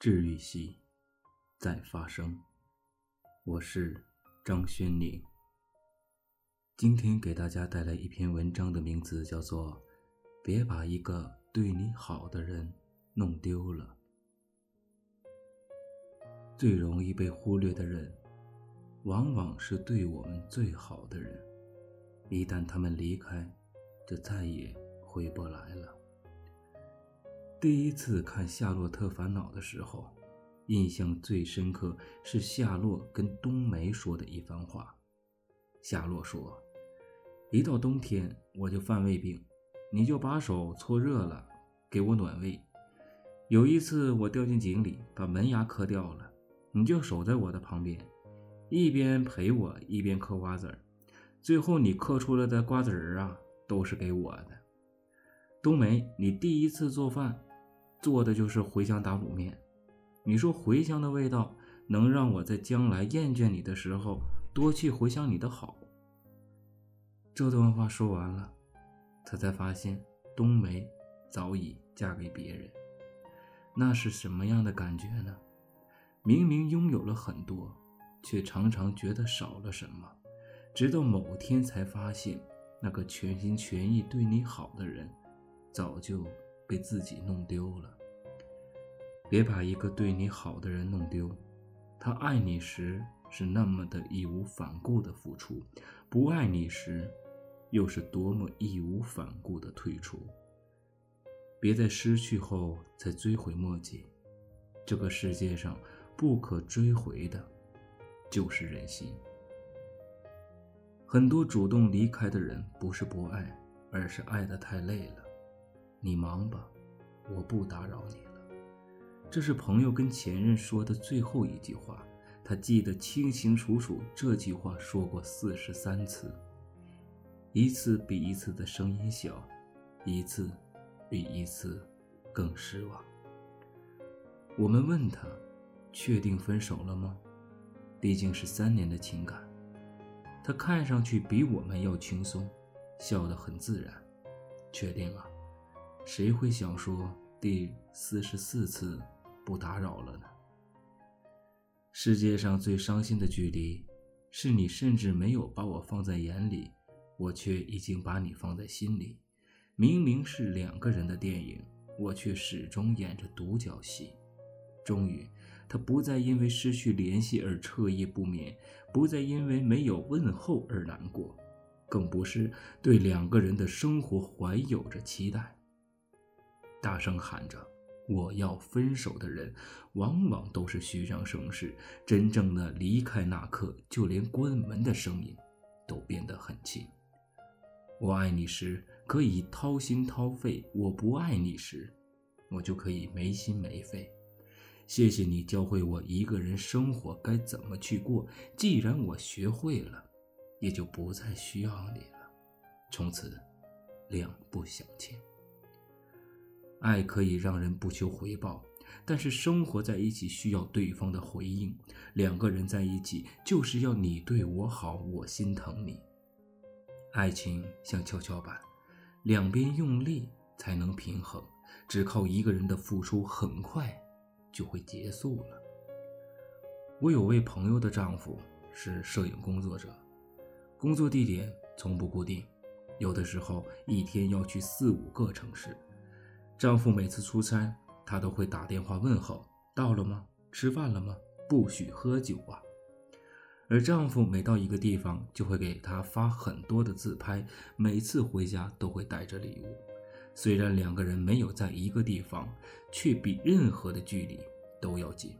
治愈系在发生，我是张轩宁。今天给大家带来一篇文章，的名字叫做《别把一个对你好的人弄丢了》。最容易被忽略的人，往往是对我们最好的人。一旦他们离开，就再也回不来了。第一次看《夏洛特烦恼》的时候，印象最深刻是夏洛跟冬梅说的一番话。夏洛说：“一到冬天我就犯胃病，你就把手搓热了给我暖胃。有一次我掉进井里，把门牙磕掉了，你就守在我的旁边，一边陪我一边嗑瓜子儿。最后你嗑出来的瓜子儿啊，都是给我的。冬梅，你第一次做饭。”做的就是茴香打卤面，你说茴香的味道能让我在将来厌倦你的时候多去回想你的好。这段话说完了，他才发现冬梅早已嫁给别人，那是什么样的感觉呢？明明拥有了很多，却常常觉得少了什么，直到某天才发现，那个全心全意对你好的人，早就。被自己弄丢了。别把一个对你好的人弄丢，他爱你时是那么的义无反顾的付出，不爱你时，又是多么义无反顾的退出。别在失去后才追悔莫及，这个世界上不可追回的，就是人心。很多主动离开的人，不是不爱，而是爱得太累了。你忙吧，我不打扰你。这是朋友跟前任说的最后一句话，他记得清清楚楚。这句话说过四十三次，一次比一次的声音小，一次比一次更失望。我们问他，确定分手了吗？毕竟是三年的情感，他看上去比我们要轻松，笑得很自然。确定了。谁会想说第四十四次不打扰了呢？世界上最伤心的距离，是你甚至没有把我放在眼里，我却已经把你放在心里。明明是两个人的电影，我却始终演着独角戏。终于，他不再因为失去联系而彻夜不眠，不再因为没有问候而难过，更不是对两个人的生活怀有着期待。大声喊着“我要分手”的人，往往都是虚张声势。真正的离开那刻，就连关门的声音都变得很轻。我爱你时可以掏心掏肺，我不爱你时，我就可以没心没肺。谢谢你教会我一个人生活该怎么去过。既然我学会了，也就不再需要你了。从此，两不相欠。爱可以让人不求回报，但是生活在一起需要对方的回应。两个人在一起就是要你对我好，我心疼你。爱情像跷跷板，两边用力才能平衡，只靠一个人的付出，很快就会结束了。我有位朋友的丈夫是摄影工作者，工作地点从不固定，有的时候一天要去四五个城市。丈夫每次出差，她都会打电话问候：“到了吗？吃饭了吗？不许喝酒啊！”而丈夫每到一个地方，就会给她发很多的自拍，每次回家都会带着礼物。虽然两个人没有在一个地方，却比任何的距离都要近。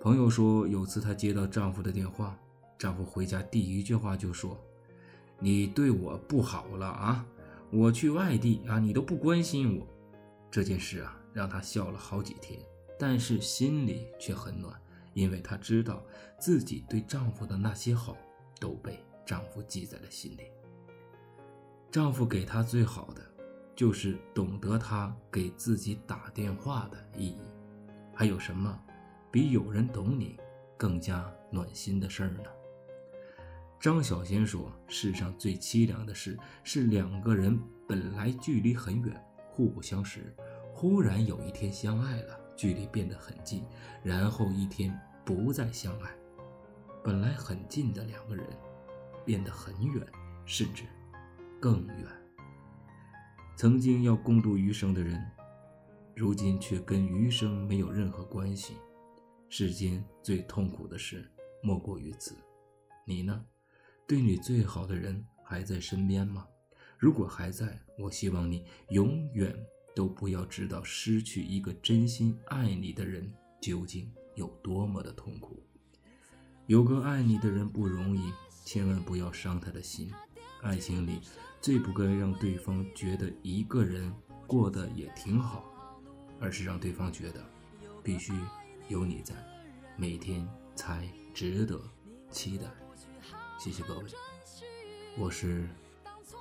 朋友说，有次她接到丈夫的电话，丈夫回家第一句话就说：“你对我不好了啊！我去外地啊，你都不关心我。”这件事啊，让她笑了好几天，但是心里却很暖，因为她知道自己对丈夫的那些好都被丈夫记在了心里。丈夫给她最好的，就是懂得她给自己打电话的意义。还有什么比有人懂你更加暖心的事儿呢？张小娴说：“世上最凄凉的事，是两个人本来距离很远。”互不相识，忽然有一天相爱了，距离变得很近，然后一天不再相爱。本来很近的两个人，变得很远，甚至更远。曾经要共度余生的人，如今却跟余生没有任何关系。世间最痛苦的事，莫过于此。你呢？对你最好的人还在身边吗？如果还在，我希望你永远都不要知道失去一个真心爱你的人究竟有多么的痛苦。有个爱你的人不容易，千万不要伤他的心。爱情里最不该让对方觉得一个人过得也挺好，而是让对方觉得必须有你在，每天才值得期待。谢谢各位，我是。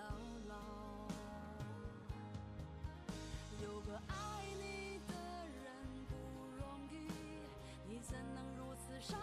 到老。有个爱你的人不容易你怎能如此伤